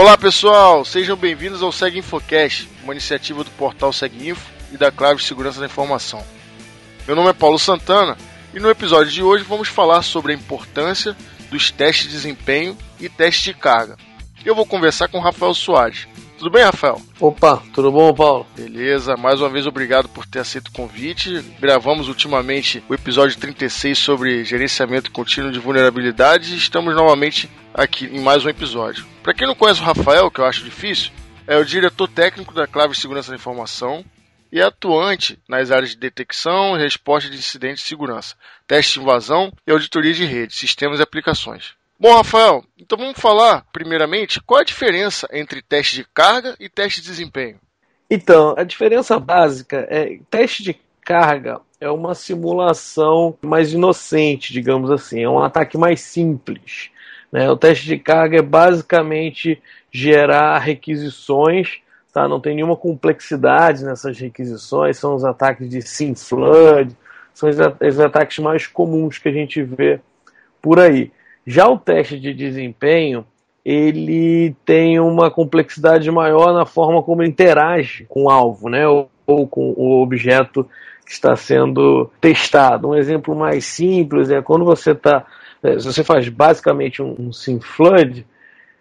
Olá pessoal, sejam bem-vindos ao Seg Infocast, uma iniciativa do portal SegInfo e da Clave Segurança da Informação. Meu nome é Paulo Santana e no episódio de hoje vamos falar sobre a importância dos testes de desempenho e testes de carga. Eu vou conversar com Rafael Soares. Tudo bem, Rafael? Opa, tudo bom, Paulo? Beleza, mais uma vez obrigado por ter aceito o convite. Gravamos ultimamente o episódio 36 sobre gerenciamento contínuo de vulnerabilidades e estamos novamente aqui em mais um episódio. Para quem não conhece o Rafael, que eu acho difícil, é o diretor técnico da Clave Segurança da Informação e é atuante nas áreas de detecção e resposta de incidentes de segurança, teste de invasão e auditoria de rede, sistemas e aplicações. Bom, Rafael, então vamos falar, primeiramente, qual a diferença entre teste de carga e teste de desempenho? Então, a diferença básica é teste de carga é uma simulação mais inocente, digamos assim, é um ataque mais simples. Né? O teste de carga é basicamente gerar requisições, tá? não tem nenhuma complexidade nessas requisições, são os ataques de SIM flood, são os ataques mais comuns que a gente vê por aí. Já o teste de desempenho, ele tem uma complexidade maior na forma como interage com o alvo, né? Ou, ou com o objeto que está sendo testado. Um exemplo mais simples é quando você está, é, se você faz basicamente um, um SIM flood,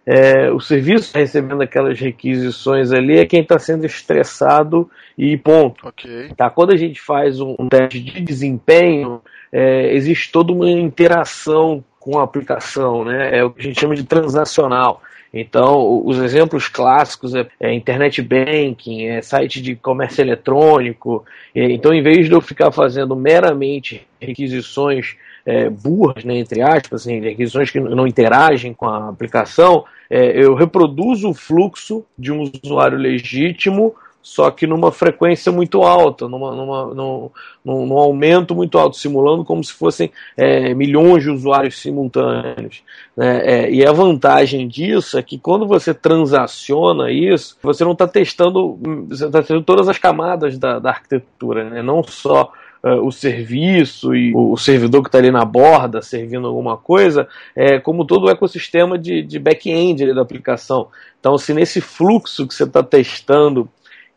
é, o serviço tá recebendo aquelas requisições ali é quem está sendo estressado e ponto. Okay. Tá? Quando a gente faz um, um teste de desempenho, é, existe toda uma interação com a aplicação, né? É o que a gente chama de transacional. Então, os exemplos clássicos é, é, internet banking, é site de comércio eletrônico. então, em vez de eu ficar fazendo meramente requisições é, burras, né, entre aspas, assim, requisições que não interagem com a aplicação, é, eu reproduzo o fluxo de um usuário legítimo só que numa frequência muito alta, numa, numa, num, num, aumento muito alto, simulando como se fossem é, milhões de usuários simultâneos. Né? É, e a vantagem disso é que quando você transaciona isso, você não está testando, está testando todas as camadas da, da arquitetura, né? não só Uh, o serviço e o, o servidor que está ali na borda servindo alguma coisa, é, como todo o ecossistema de, de back-end da aplicação. Então, se nesse fluxo que você está testando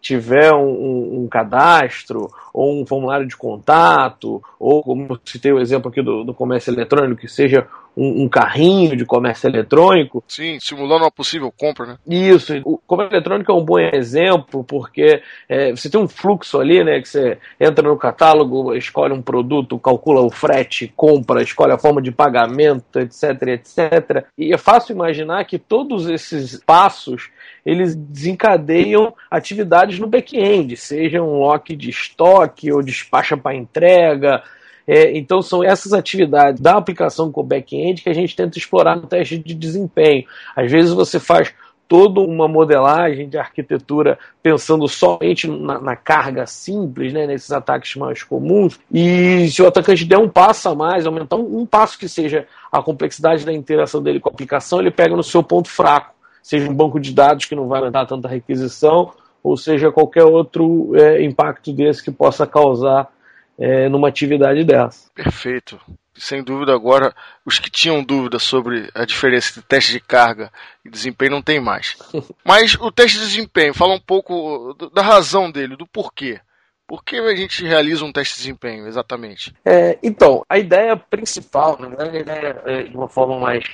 tiver um, um, um, cadastro ou um formulário de contato, ou como citei o exemplo aqui do, do comércio eletrônico, que seja um, um, carrinho de comércio eletrônico. Sim, simulando uma possível compra, né? Isso. O comércio eletrônico é um bom exemplo, porque é, você tem um fluxo ali, né? Que você entra no catálogo, escolhe um produto, calcula o frete, compra, escolhe a forma de pagamento, etc, etc. E é fácil imaginar que todos esses passos eles desencadeiam atividades no back-end, seja um lock de estoque ou despacha para entrega. É, então são essas atividades da aplicação com back-end que a gente tenta explorar no teste de desempenho. Às vezes você faz toda uma modelagem de arquitetura pensando somente na, na, carga simples, né, nesses ataques mais comuns. E se o atacante der um passo a mais, aumentar um, um passo que seja a complexidade da interação dele com a aplicação, ele pega no seu ponto fraco seja um banco de dados que não vai aumentar tanta requisição, ou seja qualquer outro é, impacto desse que possa causar é, numa atividade dessa. Perfeito. Sem dúvida, agora, os que tinham dúvida sobre a diferença entre teste de carga e desempenho não tem mais. Mas o teste de desempenho, fala um pouco da razão dele, do porquê. Por que a gente realiza um teste de desempenho, exatamente? É, então, a ideia principal, né, é, de uma forma mais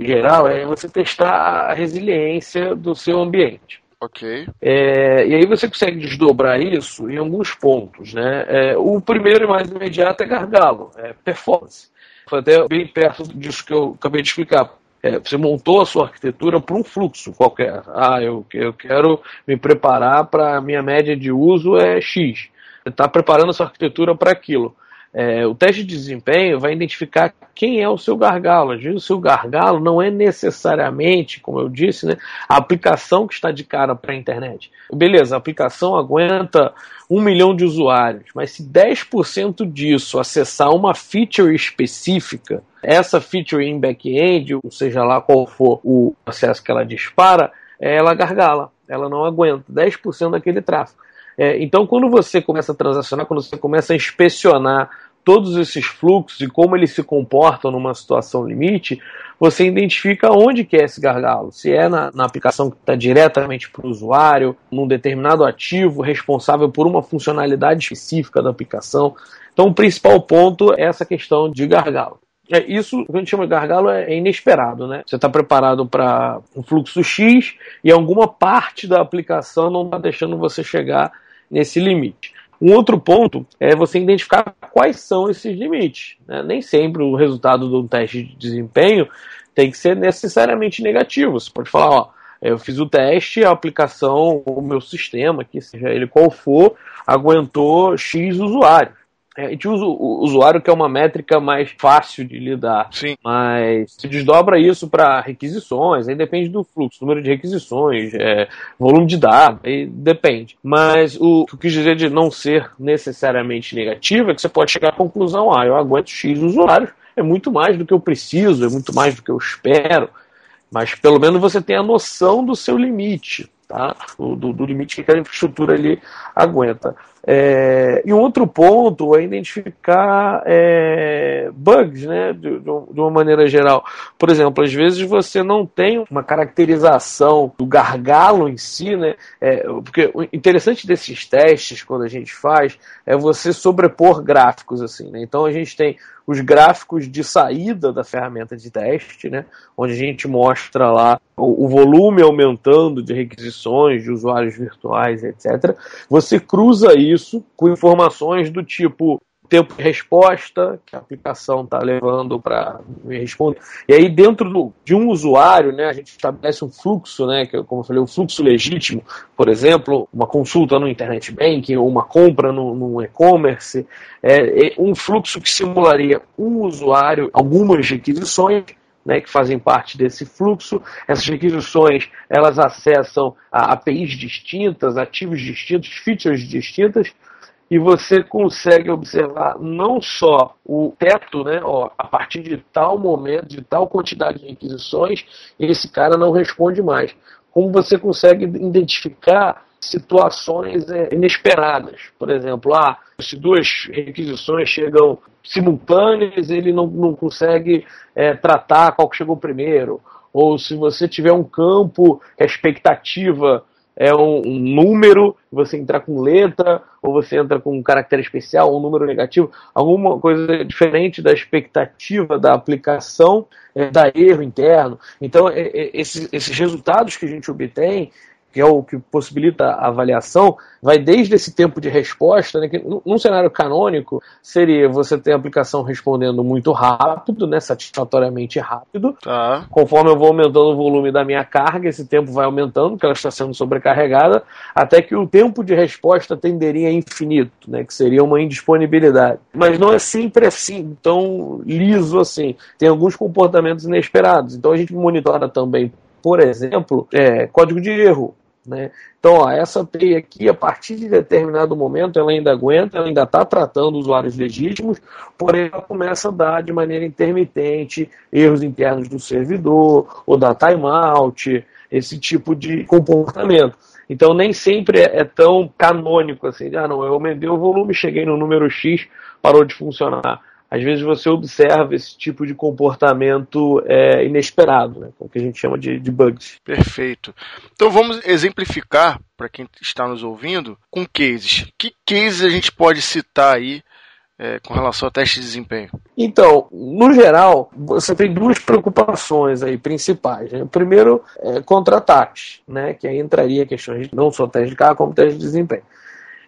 geral é você testar a resiliência do seu ambiente. Ok. É, e aí você consegue desdobrar isso em alguns pontos. Né? É, o primeiro e mais imediato é gargalo, é performance. Foi até bem perto disso que eu acabei de explicar. É, você montou a sua arquitetura para um fluxo qualquer. Ah, eu, eu quero me preparar para a minha média de uso é X. Você está preparando a sua arquitetura para aquilo. É, o teste de desempenho vai identificar quem é o seu gargalo. Às vezes, o seu gargalo não é necessariamente, como eu disse, né, a aplicação que está de cara para a internet. Beleza, a aplicação aguenta um milhão de usuários, mas se 10% disso acessar uma feature específica, essa feature em back-end, ou seja lá qual for o acesso que ela dispara, ela gargala, ela não aguenta 10% daquele tráfego. É, então, quando você começa a transacionar, quando você começa a inspecionar todos esses fluxos e como eles se comportam numa situação limite, você identifica onde que é esse gargalo. Se é na, na aplicação que está diretamente para o usuário, num determinado ativo responsável por uma funcionalidade específica da aplicação. Então, o principal ponto é essa questão de gargalo. É, isso, que a gente chama de gargalo, é, é inesperado, né? Você está preparado para um fluxo X e alguma parte da aplicação não está deixando você chegar nesse limite. Um outro ponto é você identificar quais são esses limites. Né? Nem sempre o resultado de um teste de desempenho tem que ser necessariamente negativo. Você pode falar, ó, eu fiz o teste, a aplicação, o meu sistema, que seja ele qual for, aguentou X usuários. É, a gente usa o usuário, que é uma métrica mais fácil de lidar. Sim. Mas se desdobra isso para requisições, aí depende do fluxo, número de requisições, é, volume de dados, aí depende. Mas o que eu quis dizer de não ser necessariamente negativo é que você pode chegar à conclusão: ah, eu aguento X usuários, é muito mais do que eu preciso, é muito mais do que eu espero. Mas pelo menos você tem a noção do seu limite, tá? do, do limite que aquela infraestrutura ali aguenta. É, e um outro ponto é identificar é, bugs, né, de, de, uma maneira geral. Por exemplo, às vezes você não tem uma caracterização do gargalo em si, né, é, porque o interessante desses testes, quando a gente faz, é você sobrepor gráficos, assim, né, então a gente tem os gráficos de saída da ferramenta de teste, né, onde a gente mostra lá o, o volume aumentando de requisições de usuários virtuais, etc. Você cruza isso com informações do tipo tempo de resposta que a aplicação está levando para me responder. E aí, dentro do, de um usuário, né, a gente estabelece um fluxo, né, que, como eu falei, um fluxo legítimo, por exemplo, uma consulta no internet banking ou uma compra no, no e-commerce, é, é um fluxo que simularia um usuário, algumas requisições, né, que fazem parte desse fluxo. Essas requisições elas acessam APIs distintas, ativos distintos, features distintas, e você consegue observar não só o teto, né, ó, a partir de tal momento, de tal quantidade de requisições, esse cara não responde mais. Como você consegue identificar situações é, inesperadas. Por exemplo, ah, se duas requisições chegam simultâneas, ele não, não consegue é, tratar qual que chegou primeiro. Ou se você tiver um campo a expectativa é um, um, número, você entrar com letra, ou você entra com um caractere especial, um número negativo, alguma coisa diferente da expectativa da aplicação, é, dá erro interno. Então, é, é, esses, esses resultados que a gente obtém, que é o que possibilita a avaliação, vai desde esse tempo de resposta, né, que num cenário canônico seria você ter a aplicação respondendo muito rápido, né, satisfatoriamente rápido. Tá. Conforme eu vou aumentando o volume da minha carga, esse tempo vai aumentando, porque ela está sendo sobrecarregada, até que o tempo de resposta tenderia a infinito, né, que seria uma indisponibilidade. Mas não é sempre assim, tão liso assim. Tem alguns comportamentos inesperados. Então a gente monitora também por exemplo, é, código de erro. Né? Então, ó, essa API aqui, a partir de determinado momento, ela ainda aguenta, ela ainda está tratando usuários legítimos, porém ela começa a dar de maneira intermitente erros internos do servidor, ou dar timeout, esse tipo de comportamento. Então, nem sempre é, é tão canônico assim, ah, não, eu aumentei o volume, cheguei no número X, parou de funcionar às vezes você observa esse tipo de comportamento é, inesperado, né? o que a gente chama de, de bugs. Perfeito. Então vamos exemplificar para quem está nos ouvindo com cases. Que cases a gente pode citar aí é, com relação ao teste de desempenho? Então, no geral, você tem duas preocupações aí principais. Né? Primeiro, é, contra-ataques, né? que aí entraria questões não só teste de carro, como teste de desempenho.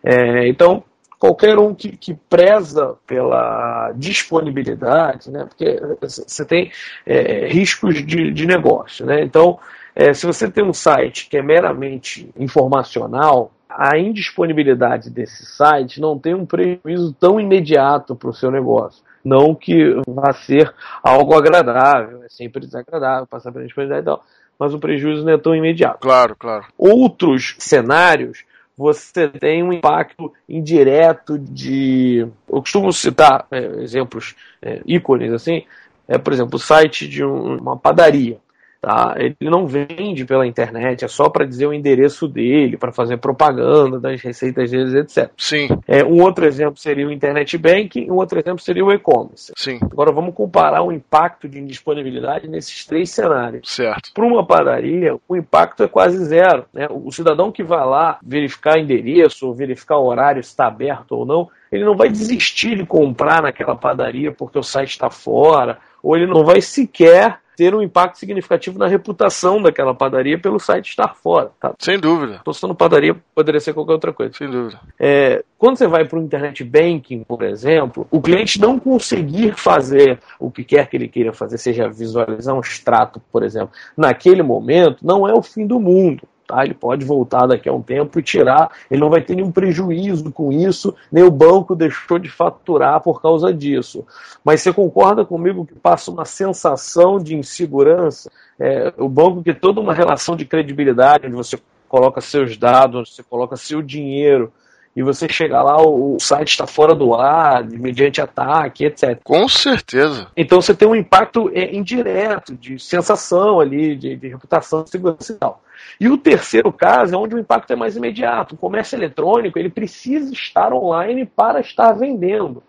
É, então, qualquer um que, que preza pela disponibilidade, né? porque você tem é, riscos de, de negócio. Né? Então, é, se você tem um site que é meramente informacional, a indisponibilidade desse site não tem um prejuízo tão imediato para o seu negócio. Não que vá ser algo agradável, é sempre desagradável passar pela disponibilidade e tal, mas o prejuízo não é tão imediato. Claro, claro. Outros cenários você tem um impacto indireto de. Eu costumo citar é, exemplos, é, ícones assim, é, por exemplo, o site de um, uma padaria. Tá? Ele não vende pela internet, é só para dizer o endereço dele, para fazer propaganda das receitas deles, etc. Sim. É, um outro exemplo seria o Internet Banking, um outro exemplo seria o e-commerce. Sim. Agora vamos comparar o impacto de indisponibilidade nesses três cenários. Certo. Para uma padaria, o impacto é quase zero. Né? O cidadão que vai lá verificar endereço, ou verificar o horário, se está aberto ou não, ele não vai desistir de comprar naquela padaria porque o site está fora, ou ele não vai sequer ter um impacto significativo na reputação daquela padaria pelo site estar fora. Tá? Sem dúvida. Estou citando padaria, poderia ser qualquer outra coisa. Sem dúvida. É, quando você vai para o internet banking, por exemplo, o cliente não conseguir fazer o que quer que ele queira fazer, seja visualizar um extrato, por exemplo, naquele momento, não é o fim do mundo. Ele pode voltar daqui a um tempo e tirar, ele não vai ter nenhum prejuízo com isso, nem o banco deixou de faturar por causa disso. Mas você concorda comigo que passa uma sensação de insegurança? É, o banco que toda uma relação de credibilidade, onde você coloca seus dados, onde você coloca seu dinheiro, e você chega lá, o site está fora do ar, mediante ataque, etc. Com certeza. Então você tem um impacto é, indireto, de sensação ali, de, de reputação, segurança e tal. E o terceiro caso é onde o impacto é mais imediato. O comércio eletrônico ele precisa estar online para estar vendendo.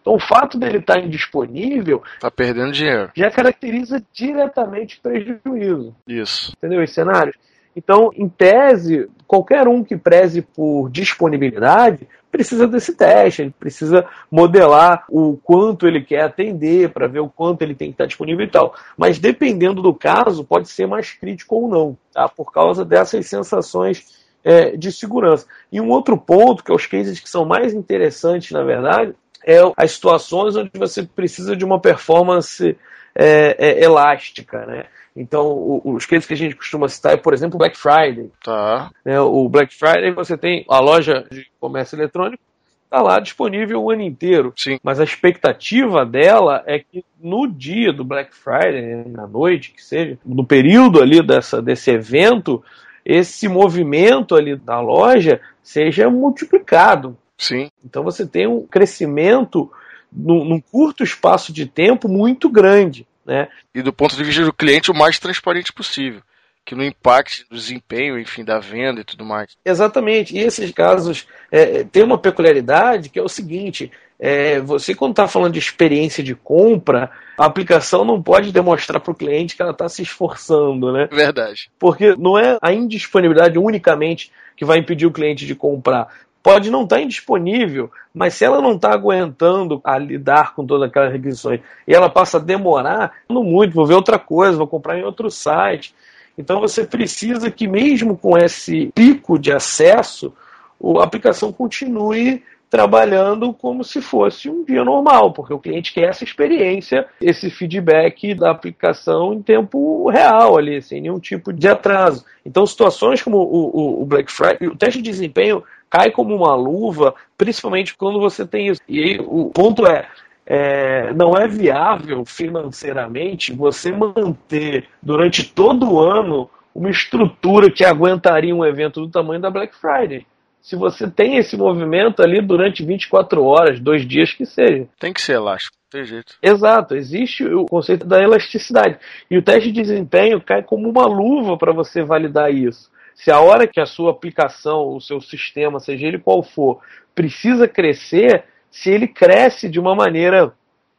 Então, o fato dele estar indisponível. Está perdendo dinheiro. Já caracteriza diretamente prejuízo. Isso. Entendeu? Os cenários. Então, em tese, qualquer um que preze por disponibilidade precisa desse teste, ele precisa modelar o quanto ele quer atender para ver o quanto ele tem que estar disponível e tal. Mas dependendo do caso, pode ser mais crítico ou não, tá? por causa dessas sensações é, de segurança. E um outro ponto, que é os cases que são mais interessantes, na verdade, é as situações onde você precisa de uma performance é, é, elástica, né? Então, os cases que a gente costuma citar é, por exemplo, o Black Friday. Tá. Né, o Black Friday você tem a loja de comércio eletrônico está lá disponível o ano inteiro. Sim. Mas a expectativa dela é que no dia do Black Friday, na noite, que seja, no período ali dessa, desse evento, esse movimento ali da loja seja multiplicado. Sim. Então você tem um crescimento num, num curto espaço de tempo muito grande. Né? E do ponto de vista do cliente, o mais transparente possível. Que não impacte o desempenho, enfim, da venda e tudo mais. Exatamente. E esses casos é, tem uma peculiaridade que é o seguinte: é, você, quando está falando de experiência de compra, a aplicação não pode demonstrar para o cliente que ela está se esforçando, né? Verdade. Porque não é a indisponibilidade unicamente que vai impedir o cliente de comprar pode não estar tá indisponível, mas se ela não está aguentando a lidar com todas aquelas requisições e ela passa a demorar, não muito, vou ver outra coisa, vou comprar em outro site. Então você precisa que mesmo com esse pico de acesso, a aplicação continue trabalhando como se fosse um dia normal, porque o cliente quer essa experiência, esse feedback da aplicação em tempo real ali, sem nenhum tipo de atraso. Então, situações como o, o, o Black Friday, o teste de desempenho cai como uma luva, principalmente quando você tem isso. E aí, o ponto é, é, não é viável financeiramente você manter durante todo o ano uma estrutura que aguentaria um evento do tamanho da Black Friday. Se você tem esse movimento ali durante 24 horas, dois dias que seja. Tem que ser elástico, tem jeito. Exato, existe o conceito da elasticidade. E o teste de desempenho cai como uma luva para você validar isso. Se a hora que a sua aplicação, o seu sistema, seja ele qual for, precisa crescer, se ele cresce de uma maneira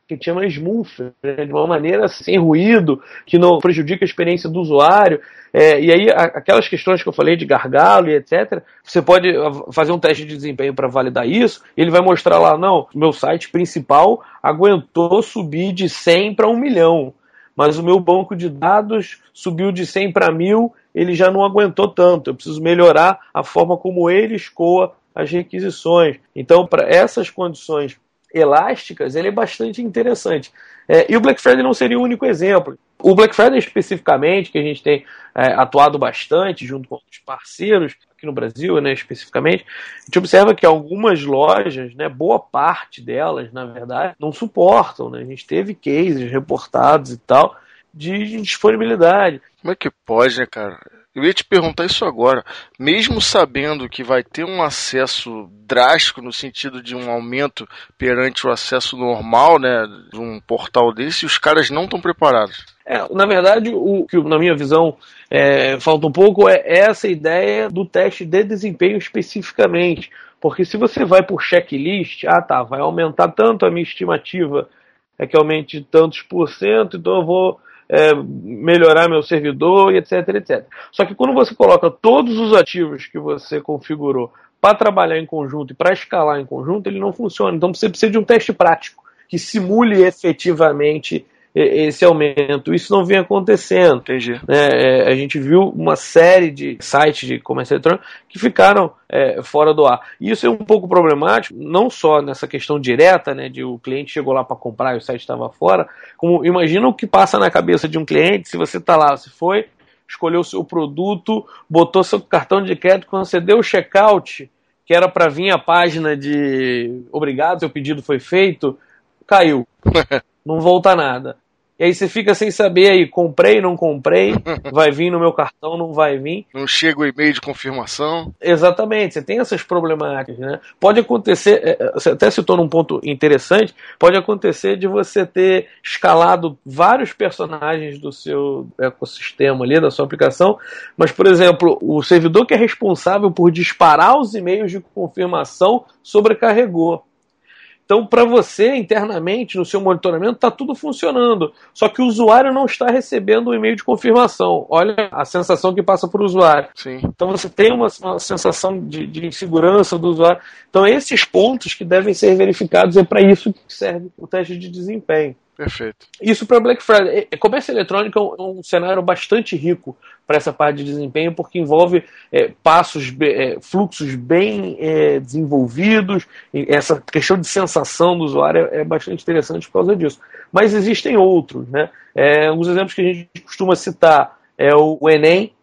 que chama smooth, né? de uma maneira sem ruído, que não prejudica a experiência do usuário. É, e aí, aquelas questões que eu falei de gargalo e etc., você pode fazer um teste de desempenho para validar isso, ele vai mostrar lá, não, meu site principal aguentou subir de 100 para 1 milhão, mas o meu banco de dados subiu de 100 para 1000 ele já não aguentou tanto. Eu preciso melhorar a forma como ele escoa as requisições. Então, para essas condições elásticas, ele é bastante interessante. É, e o Black Friday não seria o único exemplo. O Black Friday especificamente, que a gente tem é, atuado bastante junto com os parceiros aqui no Brasil, né, especificamente, a gente observa que algumas lojas, né, boa parte delas, na verdade, não suportam. Né? A gente teve cases reportados e tal de disponibilidade. Como é que pode, né, cara? Eu ia te perguntar isso agora. Mesmo sabendo que vai ter um acesso drástico no sentido de um aumento perante o acesso normal, né, de um portal desse, os caras não estão preparados. É, na verdade, o que na minha visão é, falta um pouco é essa ideia do teste de desempenho especificamente. Porque se você vai por checklist, ah tá, vai aumentar tanto a minha estimativa, é que aumente tantos por cento, então eu vou é, melhorar meu servidor e etc, etc. Só que quando você coloca todos os ativos que você configurou para trabalhar em conjunto e para escalar em conjunto, ele não funciona. Então você precisa de um teste prático que simule efetivamente esse aumento. Isso não vem acontecendo. Entendi. Né? É, a gente viu uma série de sites de comércio eletrônico que ficaram é, fora do ar. E isso é um pouco problemático, não só nessa questão direta, né, de o cliente chegou lá para comprar e o site estava fora, como imagina o que passa na cabeça de um cliente se você está lá, se foi, escolheu o seu produto, botou seu cartão de crédito, quando você deu o checkout, que era para vir a página de obrigado, seu pedido foi feito, caiu. não volta nada. E aí você fica sem saber aí, comprei, não comprei, vai vir no meu cartão, não vai vir. Não chega o e-mail de confirmação. Exatamente, você tem essas problemáticas, né? Pode acontecer, é, é, você até citou num ponto interessante, pode acontecer de você ter escalado vários personagens do seu ecossistema ali, da sua aplicação, mas, por exemplo, o servidor que é responsável por disparar os e-mails de confirmação sobrecarregou. Então, para você, internamente, no seu monitoramento, está tudo funcionando. Só que o usuário não está recebendo o e-mail de confirmação. Olha a sensação que passa para o usuário. Sim. Então, você tem uma, uma sensação de, de, insegurança do usuário. Então, esses pontos que devem ser verificados, é para isso que serve o teste de desempenho. Perfeito. Isso para Black Friday. Comércio eletrônico é um cenário bastante rico para essa parte de desempenho, porque envolve é, passos, é, fluxos bem é, desenvolvidos, essa questão de sensação do usuário é, é, bastante interessante por causa disso. Mas existem outros, né? É, alguns exemplos que a gente costuma citar é o, o Enem,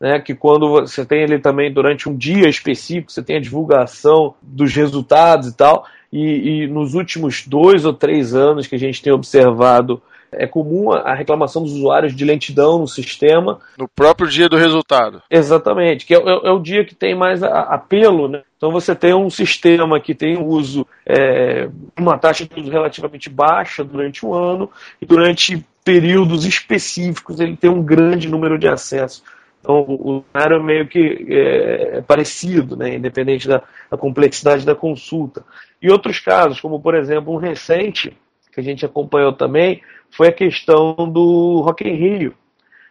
né, que quando você tem ele também durante um dia específico, você tem a divulgação dos resultados e tal, e, e, nos últimos dois ou três anos que a gente tem observado, é comum a reclamação dos usuários de lentidão no sistema. No próprio dia do resultado. Exatamente, que é, é, é o dia que tem mais a, apelo. Né? Então você tem um sistema que tem uso, é, uma taxa de uso relativamente baixa durante o ano, e durante períodos específicos ele tem um grande número de acessos. Então, o cenário é meio que é, parecido, né, independente da, da, complexidade da consulta. E outros casos, como por exemplo um recente, que a gente acompanhou também, foi a questão do Rock in Rio.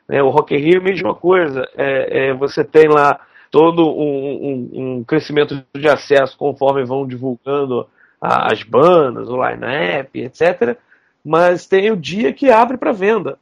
Né, o Rock in Rio, mesma coisa, é, é você tem lá todo um, um, um, crescimento de acesso conforme vão divulgando as bandas, o line-up, etc. Mas tem o dia que abre para venda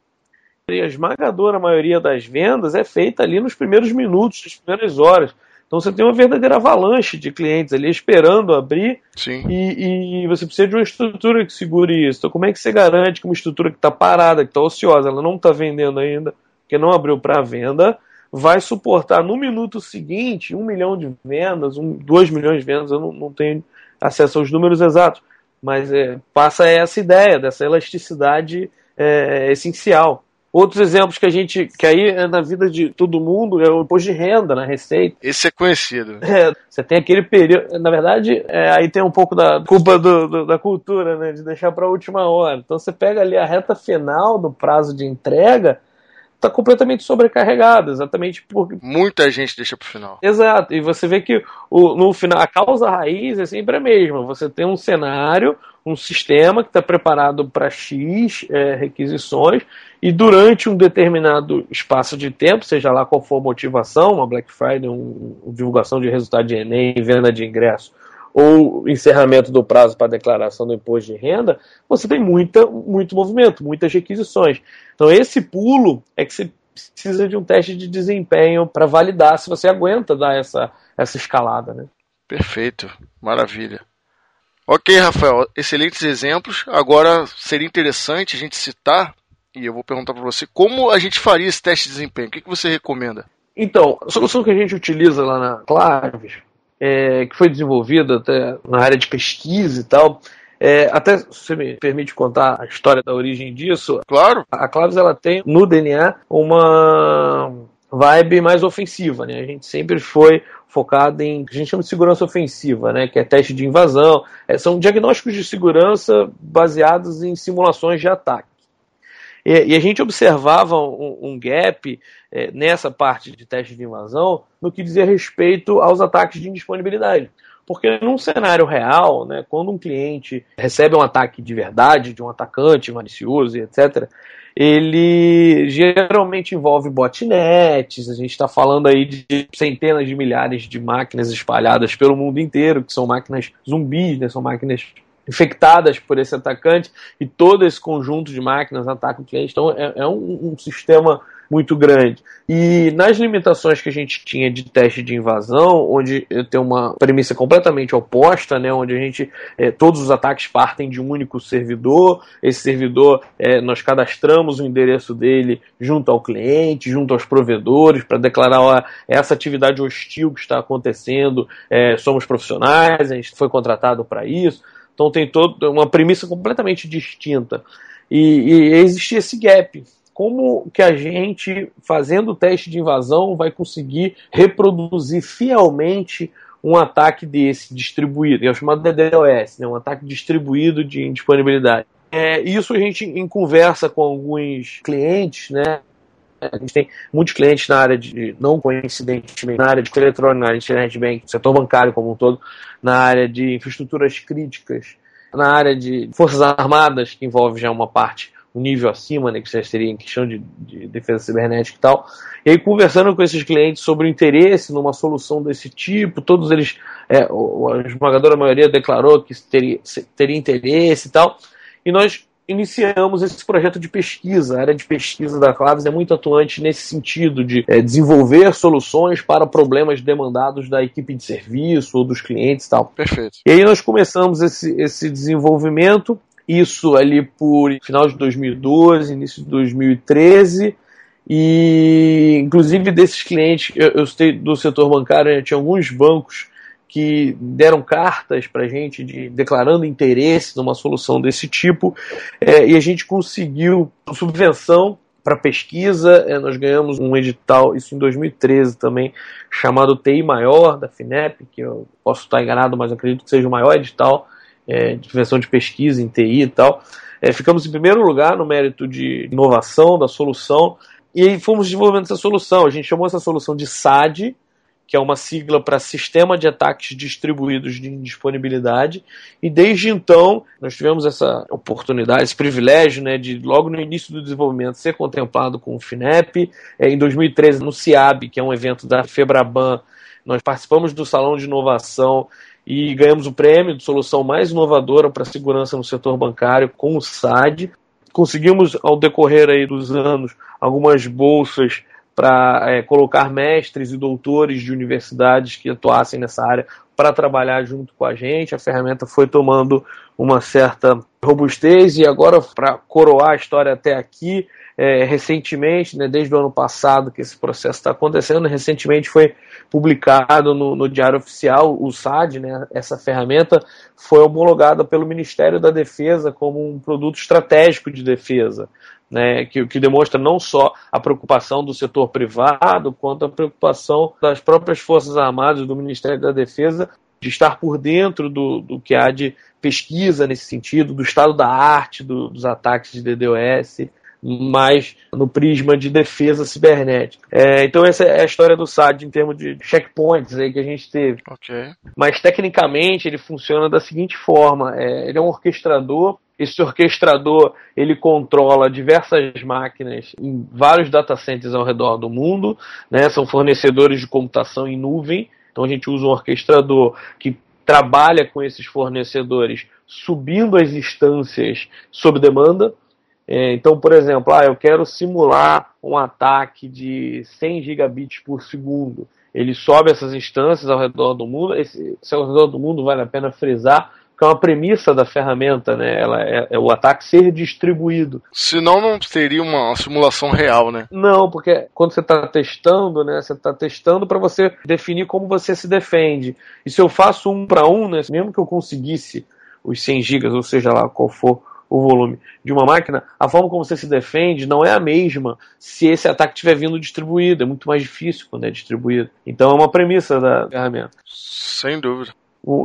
a esmagadora maioria das vendas é feita ali nos primeiros minutos, nas primeiras horas. Então você tem uma verdadeira avalanche de clientes ali esperando abrir e, e, você precisa de uma estrutura que segure isso. Então como é que você garante que uma estrutura que está parada, que está ociosa, ela não está vendendo ainda, que não abriu para venda, vai suportar no minuto seguinte um milhão de vendas, um, dois milhões de vendas, eu não, não tenho acesso aos números exatos, mas é, passa essa ideia dessa elasticidade é, essencial. Outros exemplos que a gente. que aí é na vida de todo mundo é o imposto de renda, na receita. Esse é conhecido. É, você tem aquele período. Na verdade, é, aí tem um pouco da culpa do, do, da cultura, né? De deixar para a última hora. Então você pega ali a reta final do prazo de entrega está completamente sobrecarregado, exatamente porque. Muita gente deixa para o final. Exato, e você vê que o, no final a causa raiz é sempre a mesma. Você tem um cenário, um sistema que está preparado para X é, requisições, e durante um determinado espaço de tempo, seja lá qual for a motivação, uma Black Friday, um, uma divulgação de resultado de Enem, venda de ingresso ou encerramento do prazo para declaração do imposto de renda, você tem muita, muito movimento, muitas requisições. Então, esse pulo é que você precisa de um teste de desempenho para validar se você aguenta dar essa, essa escalada. Né? Perfeito, maravilha. Ok, Rafael, excelentes exemplos. Agora seria interessante a gente citar, e eu vou perguntar para você, como a gente faria esse teste de desempenho? O que, que você recomenda? Então, a solução que a gente utiliza lá na Claves é, que foi desenvolvida até na área de pesquisa e tal. É, até se você me permite contar a história da origem disso. Claro. A Claves ela tem no DNA uma vibe mais ofensiva, né? A gente sempre foi focado em a gente chama de segurança ofensiva, né? Que é teste de invasão. É, são diagnósticos de segurança baseados em simulações de ataque. E, a gente observava um, gap é, nessa parte de teste de invasão no que dizia respeito aos ataques de indisponibilidade. Porque num cenário real, né, quando um cliente recebe um ataque de verdade, de um atacante malicioso, etc., ele geralmente envolve botnets, a gente está falando aí de centenas de milhares de máquinas espalhadas pelo mundo inteiro, que são máquinas zumbis, né, são máquinas infectadas por esse atacante, e todo esse conjunto de máquinas ataca o cliente. Então é, é um, um sistema muito grande. E nas limitações que a gente tinha de teste de invasão, onde tem uma premissa completamente oposta, né, onde a gente é, todos os ataques partem de um único servidor, esse servidor é, nós cadastramos o endereço dele junto ao cliente, junto aos provedores para declarar ó, essa atividade hostil que está acontecendo, é, somos profissionais, a gente foi contratado para isso. Então tem toda uma premissa completamente distinta. E, e existia esse gap como que a gente, fazendo o teste de invasão, vai conseguir reproduzir fielmente um ataque desse distribuído, é o chamado DDoS, né, um ataque distribuído de disponibilidade. É, isso a gente, em conversa com alguns clientes, né, a gente tem muitos clientes na área de, não coincidentemente, na área de eletrônica, na área de internet bank, setor bancário como um todo, na área de infraestruturas críticas, na área de forças armadas, que envolve já uma parte um nível acima, né, que já seria em questão de, de, defesa cibernética e tal. E aí, conversando com esses clientes sobre o interesse numa solução desse tipo, todos eles, é, a esmagadora maioria declarou que teria, teria interesse e tal. E nós iniciamos esse projeto de pesquisa. A área de pesquisa da Claves é muito atuante nesse sentido de é, desenvolver soluções para problemas demandados da equipe de serviço ou dos clientes e tal. Perfeito. E aí nós começamos esse, esse desenvolvimento isso ali por final de 2012, início de 2013. E, inclusive, desses clientes, eu, sei do setor bancário, né, tinha alguns bancos que deram cartas para a gente de, declarando interesse numa solução desse tipo, é, e a gente conseguiu subvenção para pesquisa. É, nós ganhamos um edital, isso em 2013 também, chamado TI Maior, da FINEP, que eu posso estar enganado, mas acredito que seja o maior edital é, de versão de pesquisa em TI e tal. É, ficamos em primeiro lugar no mérito de inovação da solução e aí fomos desenvolvendo essa solução. A gente chamou essa solução de SAD, que é uma sigla para Sistema de Ataques Distribuídos de Indisponibilidade, e desde então nós tivemos essa oportunidade, esse privilégio né, de, logo no início do desenvolvimento, ser contemplado com o FINEP. É, em 2013, no CIAB, que é um evento da FEBRABAN, nós participamos do Salão de Inovação e ganhamos o prêmio de solução mais inovadora para segurança no setor bancário com o SAD. Conseguimos, ao decorrer aí dos anos, algumas bolsas para é, colocar mestres e doutores de universidades que atuassem nessa área para trabalhar junto com a gente. A ferramenta foi tomando uma certa robustez e agora, para coroar a história até aqui, é, recentemente, né, desde o ano passado que esse processo está acontecendo, recentemente foi publicado no, no, Diário Oficial, o SAD, né, essa ferramenta foi homologada pelo Ministério da Defesa como um produto estratégico de defesa. Né, que, que demonstra não só a preocupação do setor privado, quanto a preocupação das próprias Forças Armadas do Ministério da Defesa de estar por dentro do, do que há de pesquisa nesse sentido, do estado da arte do, dos ataques de DDoS, mais no prisma de defesa cibernética. É, então essa é a história do SAD em termos de checkpoints aí que a gente teve. Okay. Mas tecnicamente ele funciona da seguinte forma: é, ele é um orquestrador esse orquestrador ele controla diversas máquinas em vários data centers ao redor do mundo, né? São fornecedores de computação em nuvem. Então a gente usa um orquestrador que trabalha com esses fornecedores, subindo as instâncias sob demanda. É, então, por exemplo, ah, eu quero simular um ataque de 100 gigabits por segundo. Ele sobe essas instâncias ao redor do mundo. Esse, esse ao redor do mundo vale a pena frisar, que é uma premissa da ferramenta, né? Ela é, é, o ataque ser distribuído. Senão não seria uma simulação real, né? Não, porque quando você está testando, né? Você está testando para você definir como você se defende. E se eu faço um para um, né? Mesmo que eu conseguisse os 100 gigas, ou seja lá qual for o volume de uma máquina, a forma como você se defende não é a mesma se esse ataque estiver vindo distribuído. É muito mais difícil quando é distribuído. Então é uma premissa da ferramenta. Sem dúvida.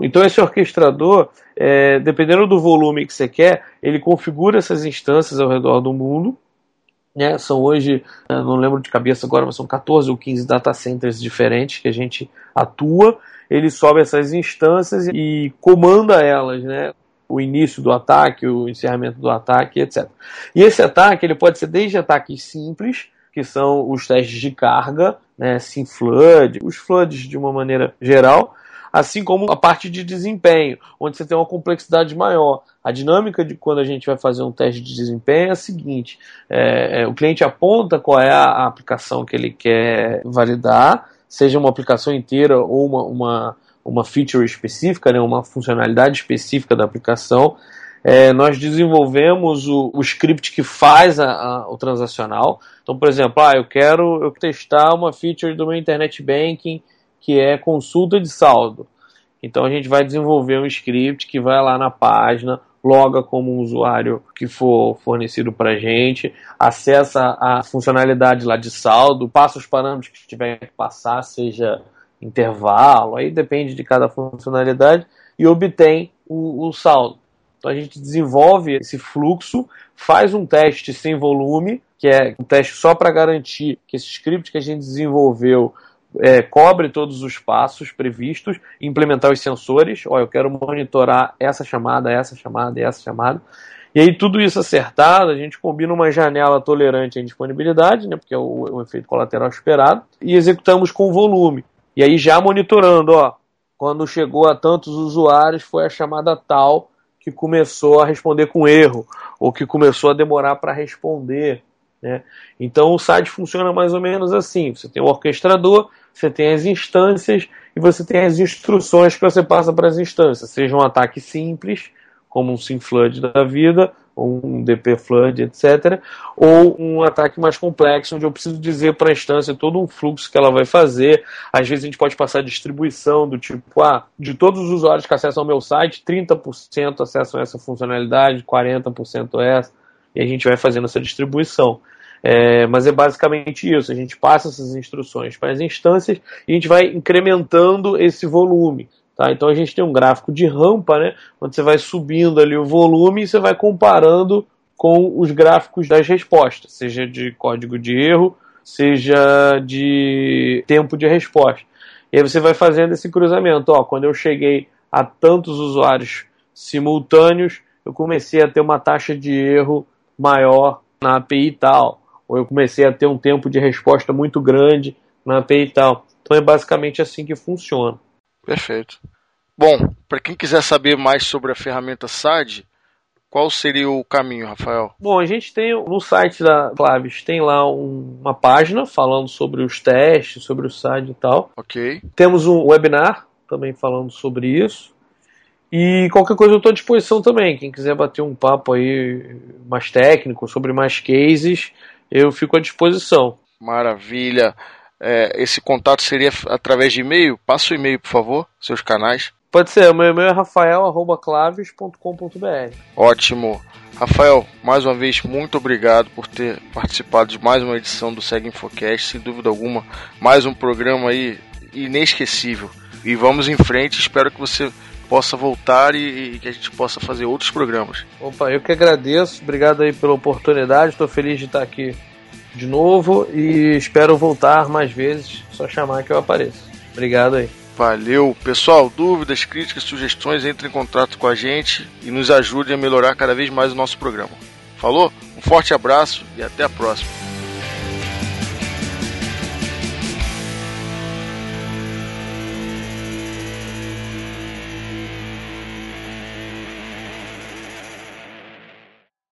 Então esse orquestrador, é, dependendo do volume que você quer, ele configura essas instâncias ao redor do mundo Né? São hoje, não lembro de cabeça agora, mas são 14 ou 15 data centers diferentes que a gente atua. Ele sobe essas instâncias e comanda elas, né? O início do ataque, o encerramento do ataque, etc. E esse ataque ele pode ser desde ataques simples, que são os testes de carga, né, sim flood, os floods de uma maneira geral, assim como a parte de desempenho, onde você tem uma complexidade maior. A dinâmica de quando a gente vai fazer um teste de desempenho é a seguinte: é, é, o cliente aponta qual é a aplicação que ele quer validar, seja uma aplicação inteira ou uma, uma, uma feature específica, né, uma funcionalidade específica da aplicação. É, nós desenvolvemos o, o, script que faz a, a, o transacional. Então, por exemplo, ah, eu quero eu testar uma feature do meu internet banking que é consulta de saldo. Então a gente vai desenvolver um script que vai lá na página, loga como um usuário que for fornecido para a gente, acessa a funcionalidade lá de saldo, passa os parâmetros que tiver que passar, seja intervalo, aí depende de cada funcionalidade, e obtém o, o saldo. Então a gente desenvolve esse fluxo, faz um teste sem volume, que é um teste só para garantir que esse script que a gente desenvolveu é, cobre todos os passos previstos, implementar os sensores. Ó, eu quero monitorar essa chamada, essa chamada e essa chamada. E aí, tudo isso acertado, a gente combina uma janela tolerante à indisponibilidade, né, porque é o, o efeito colateral esperado, e executamos com volume. E aí, já monitorando, ó, quando chegou a tantos usuários, foi a chamada tal que começou a responder com erro, ou que começou a demorar para responder. Né? Então o site funciona mais ou menos assim: você tem o orquestrador, você tem as instâncias e você tem as instruções que você passa para as instâncias, seja um ataque simples, como um SymFlood da vida, ou um DP Flood, etc., ou um ataque mais complexo, onde eu preciso dizer para a instância todo um fluxo que ela vai fazer. Às vezes a gente pode passar distribuição do tipo, ah, de todos os usuários que acessam ao meu site, 30% acessam essa funcionalidade, 40% essa, e a gente vai fazendo essa distribuição. É, mas é basicamente isso. A gente passa essas instruções para as instâncias e a gente vai incrementando esse volume. Tá? Então a gente tem um gráfico de rampa, né, onde você vai subindo ali o volume e você vai comparando com os gráficos das respostas, seja de código de erro, seja de tempo de resposta. E aí você vai fazendo esse cruzamento. Ó, quando eu cheguei a tantos usuários simultâneos, eu comecei a ter uma taxa de erro maior na API tal ou eu comecei a ter um tempo de resposta muito grande na API e tal. Então é basicamente assim que funciona. Perfeito. Bom, para quem quiser saber mais sobre a ferramenta SAD, qual seria o caminho, Rafael? Bom, a gente tem no site da Claves tem lá um, uma página falando sobre os testes, sobre o SAD e tal. Ok. Temos um webinar também falando sobre isso. E qualquer coisa eu estou à disposição também. Quem quiser bater um papo aí mais técnico sobre mais cases, eu fico à disposição. Maravilha. É, esse contato seria através de e-mail? Passa o e-mail, por favor, seus canais. Pode ser, meu e-mail é rafael.claves.com.br. Ótimo. Rafael, mais uma vez, muito obrigado por ter participado de mais uma edição do Segue Infocast. Sem dúvida alguma, mais um programa aí inesquecível. E vamos em frente, espero que você possa voltar e, e, que a gente possa fazer outros programas. Opa, eu que agradeço, obrigado aí pela oportunidade, estou feliz de estar aqui de novo e espero voltar mais vezes, só chamar que eu apareço. Obrigado aí. Valeu, pessoal. Dúvidas, críticas, sugestões, entre em contato com a gente e nos ajude a melhorar cada vez mais o nosso programa. Falou? Um forte abraço e até a próxima.